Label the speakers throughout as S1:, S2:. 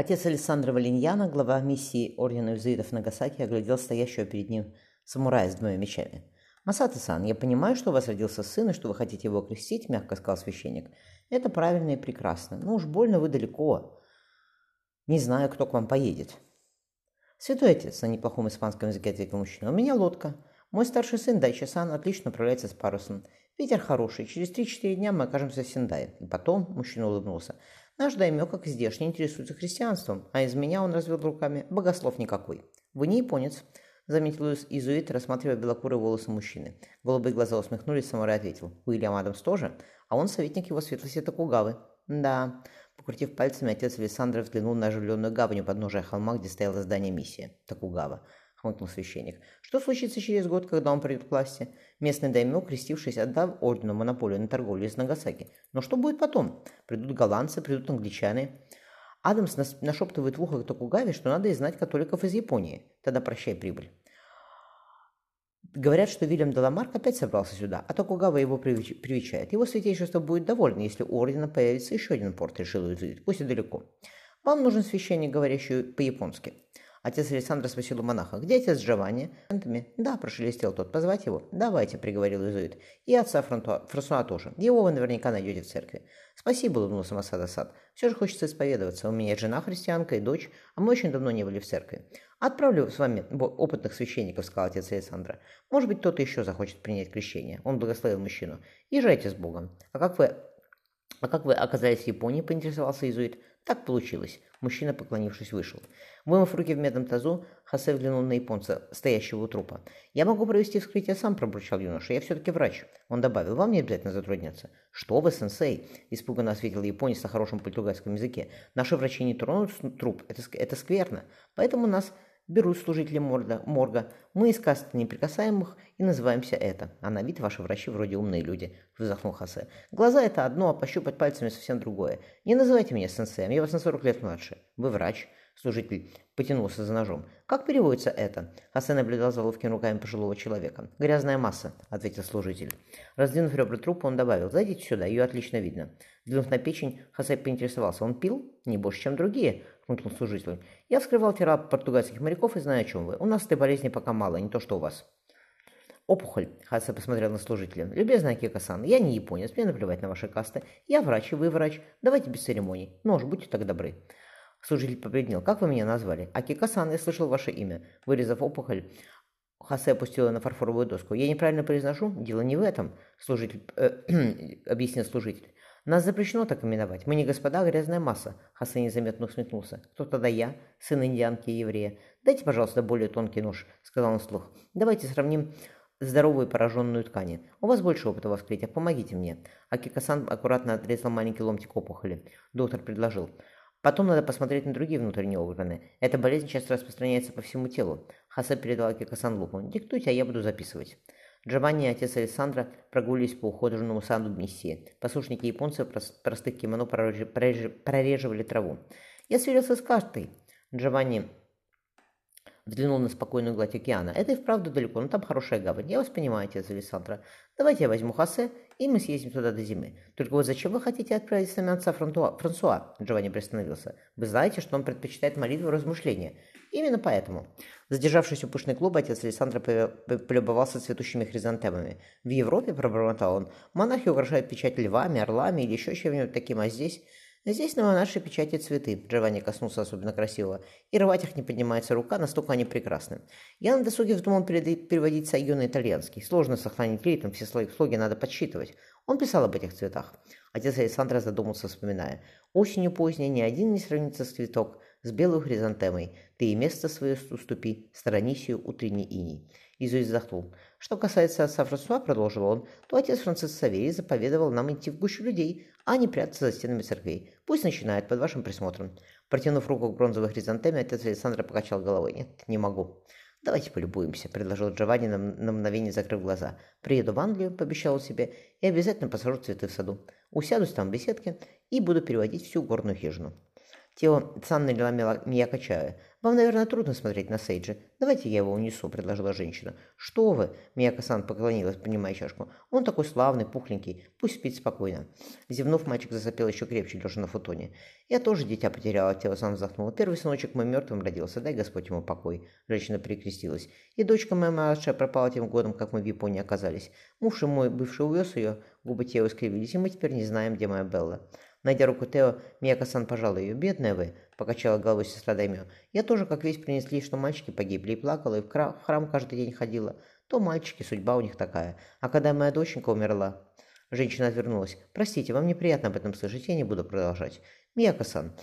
S1: Отец Александра Валиньяна, глава миссии Ордена Иезуитов Нагасаки, оглядел стоящего перед ним самурая с двумя мечами. «Масата-сан, я понимаю, что у вас родился сын и что вы хотите его крестить», — мягко сказал священник. «Это правильно и прекрасно, но уж больно вы далеко. Не знаю, кто к вам поедет». «Святой отец», — на неплохом испанском языке ответил мужчина, — «у меня лодка. Мой старший сын Дайчи-сан отлично управляется с парусом. Ветер хороший, через 3-4 дня мы окажемся в Синдае. И потом, мужчина улыбнулся, наш даймё, как и здешний, интересуется христианством, а из меня он развел руками, богослов никакой. Вы не японец, заметил изуит, рассматривая белокурые волосы мужчины. Голубые глаза усмехнулись, самурай ответил. Уильям Адамс тоже? А он советник его светлости Токугавы. Да. Покрутив пальцами, отец Александра взглянул на оживленную гавань у подножия холма, где стояло здание миссии. Токугава хмыкнул священник. «Что случится через год, когда он придет к власти? Местный даймё, крестившись, отдав ордену монополию на торговлю из Нагасаки. Но что будет потом? Придут голландцы, придут англичане». Адамс нашептывает в ухо Токугаве, что надо изгнать католиков из Японии. Тогда прощай прибыль. Говорят, что Вильям Деламарк опять собрался сюда, а Токугава его привечает. Его святейшество будет доволен, если у ордена появится еще один порт, решил Изуит, пусть и далеко. Вам нужен священник, говорящий по-японски. Отец Александра спросил у монаха, где отец Джованни? Да, прошелестел тот, позвать его? Давайте, приговорил Изуит. И отца Франтуа, Франсуа тоже. Его вы наверняка найдете в церкви. Спасибо, улыбнулся Масада Сад. Все же хочется исповедоваться. У меня жена христианка и дочь, а мы очень давно не были в церкви. Отправлю с вами опытных священников, сказал отец Александра. Может быть, кто-то еще захочет принять крещение. Он благословил мужчину. Езжайте с Богом. А как вы «А как вы оказались в Японии?» – поинтересовался иезуит. «Так получилось». Мужчина, поклонившись, вышел. Вымыв руки в медном тазу, Хосе взглянул на японца, стоящего у трупа. «Я могу провести вскрытие сам», – пробурчал юноша. «Я все-таки врач». Он добавил, «Вам не обязательно затрудняться». «Что вы, сенсей?» – испуганно ответил японец на хорошем португальском языке. «Наши врачи не тронут труп. Это, это скверно. Поэтому нас Берут служители морда, морга. Мы из касты неприкасаемых и называемся это. А на вид ваши врачи вроде умные люди, вздохнул Хосе. Глаза это одно, а пощупать пальцами совсем другое. Не называйте меня сенсеем, я вас на 40 лет младше. Вы врач. Служитель потянулся за ножом. «Как переводится это?» Хосе наблюдал за ловкими руками пожилого человека. «Грязная масса», — ответил служитель. Раздвинув ребра трупа, он добавил. «Зайдите сюда, ее отлично видно». Взглянув на печень, Хосе поинтересовался. «Он пил? Не больше, чем другие хмыкнул служитель. «Я вскрывал тела португальских моряков и знаю, о чем вы. У нас этой болезни пока мало, не то что у вас». «Опухоль», — Хаса посмотрел на служителя. «Любезный Акика-сан, я не японец, мне наплевать на ваши касты. Я врач, и вы врач. Давайте без церемоний. Нож, будьте так добры». Служитель побледнел. «Как вы меня назвали?» «Акика-сан, я слышал ваше имя». Вырезав опухоль, Хасе опустила на фарфоровую доску. «Я неправильно произношу? Дело не в этом», — служитель, э, объяснил служитель. Нас запрещено так именовать. Мы не господа, а грязная масса. Хасан незаметно усмехнулся. Кто тогда я, сын индианки и еврея? Дайте, пожалуйста, более тонкий нож, сказал он вслух. Давайте сравним здоровую пораженную ткань. У вас больше опыта во вскрытиях, помогите мне. Акикасан аккуратно отрезал маленький ломтик опухоли. Доктор предложил. Потом надо посмотреть на другие внутренние органы. Эта болезнь часто распространяется по всему телу. Хаса передал Акикасан лупу. Диктуйте, а я буду записывать. Джованни и отец Александра прогулились по ухоженному саду миссии. Послушники японцы в простых кимоно прореживали траву. Я сверился с картой. Джованни взглянул на спокойную гладь океана. Это и вправду далеко, но там хорошая гавань. Я вас понимаю, отец Александра. Давайте я возьму Хосе, и мы съездим туда до зимы. Только вот зачем вы хотите отправить с нами отца Франтуа? Франсуа? Джованни приостановился. Вы знаете, что он предпочитает молитву и размышления. Именно поэтому. Задержавшись у пышной клуба, отец Александра полюбовался цветущими хризантемами. В Европе, пробормотал он, монахи украшают печать львами, орлами или еще чем-нибудь таким, а здесь... Здесь на нашей печати цветы, Джованни коснулся особенно красивого, и рвать их не поднимается рука, настолько они прекрасны. Я на досуге вздумал переводить Сайо на итальянский. Сложно сохранить ритм, все слоги надо подсчитывать. Он писал об этих цветах. Отец Александра задумался, вспоминая. Осенью поздней ни один не сравнится с цветок, с белой хризантемой. Ты и место свое уступи, сторонись ее утренней иней. Изуис вздохнул. Что касается отца Франсуа, продолжил он, то отец Франциск Саверий заповедовал нам идти в гущу людей, а не прятаться за стенами церквей. Пусть начинает под вашим присмотром. Протянув руку к бронзовой хризантеме, отец Александра покачал головой. Нет, не могу. «Давайте полюбуемся», — предложил Джованни, на, на мгновение закрыв глаза. «Приеду в Англию», — пообещал он себе, — «и обязательно посажу цветы в саду. Усядусь там в беседке и буду переводить всю горную хижину». Тео Сан налила Мияко чая. «Вам, наверное, трудно смотреть на Сейджи. Давайте я его унесу», — предложила женщина. «Что вы?» — Мияко-сан поклонилась, поднимая чашку. «Он такой славный, пухленький. Пусть спит спокойно». Зевнув, мальчик засопел еще крепче, лежа на футоне. «Я тоже дитя потеряла», — Тео-сан вздохнула. «Первый сыночек мой мертвым родился. Дай Господь ему покой». Женщина перекрестилась. «И дочка моя младшая пропала тем годом, как мы в Японии оказались. Муж мой бывший увез ее». Губы Тео искривились, и мы теперь не знаем, где моя Белла. Найдя руку Тео, Мияко-сан пожала ее. «Бедная вы», — покачала головой сестра Даймё. «Я тоже, как весь принесли, что мальчики погибли, и плакала, и в храм каждый день ходила. То мальчики, судьба у них такая. А когда моя доченька умерла...» Женщина отвернулась. «Простите, вам неприятно об этом слышать, я не буду продолжать. Мияко-сан,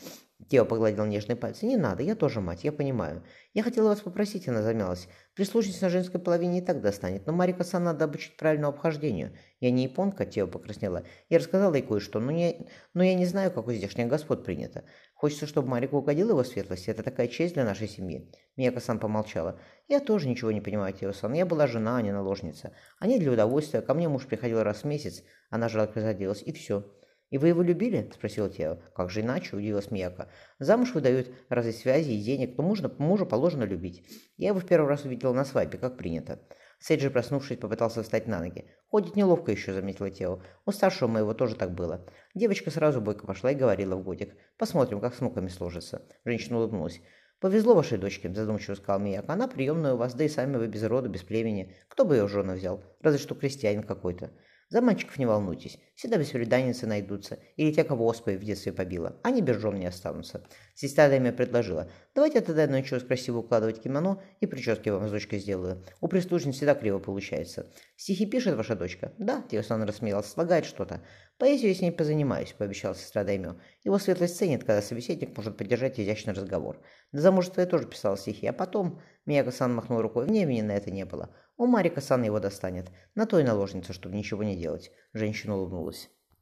S1: Тео погладил нежные пальцы. «Не надо, я тоже мать, я понимаю. Я хотела вас попросить», — она замялась. «Прислушайтесь на женской половине и так достанет, но Марика-сан надо обучить правильному обхождению. Я не японка», — Тео покраснела. «Я рассказала ей кое-что, но, не... но я не знаю, как у здешних господ принято. Хочется, чтобы Марика угодила его светлости. Это такая честь для нашей семьи». Мияка-сан помолчала. «Я тоже ничего не понимаю, Тео-сан. Я была жена, а не наложница. Они для удовольствия. Ко мне муж приходил раз в месяц. Она жалко разоделась, и все». «И вы его любили?» – спросил Тео. «Как же иначе?» – удивилась Мияка. «Замуж выдают разве связи и денег, но мужа, мужа положено любить. Я его в первый раз увидела на свадьбе, как принято». Сейджи, проснувшись, попытался встать на ноги. «Ходит неловко еще», — заметила Тео. «У старшего моего тоже так было». Девочка сразу бойко пошла и говорила в годик. «Посмотрим, как с муками сложится». Женщина улыбнулась. «Повезло вашей дочке», — задумчиво сказал Мияка. «Она приемная у вас, да и сами вы без рода, без племени. Кто бы ее в жены взял? Разве что крестьянин какой-то». За мальчиков не волнуйтесь, всегда беспреданницы найдутся, или те, кого оспой в детстве побила, они без жен не останутся. Сестра Дайме предложила, давайте тогда научусь красиво укладывать кимоно и прически вам с дочкой сделаю. У прислужниц всегда криво получается. Стихи пишет ваша дочка? Да, Тиосан рассмеялся, слагает что-то. Поэзию я с ней позанимаюсь, пообещал сестра Дайме. Его светлость ценит, когда собеседник может поддержать изящный разговор. До замужества я тоже писал стихи, а потом... Мияко-сан махнул рукой, времени на это не было. У Марика Сан его достанет. На той наложнице, чтобы ничего не делать. Женщина улыбнулась.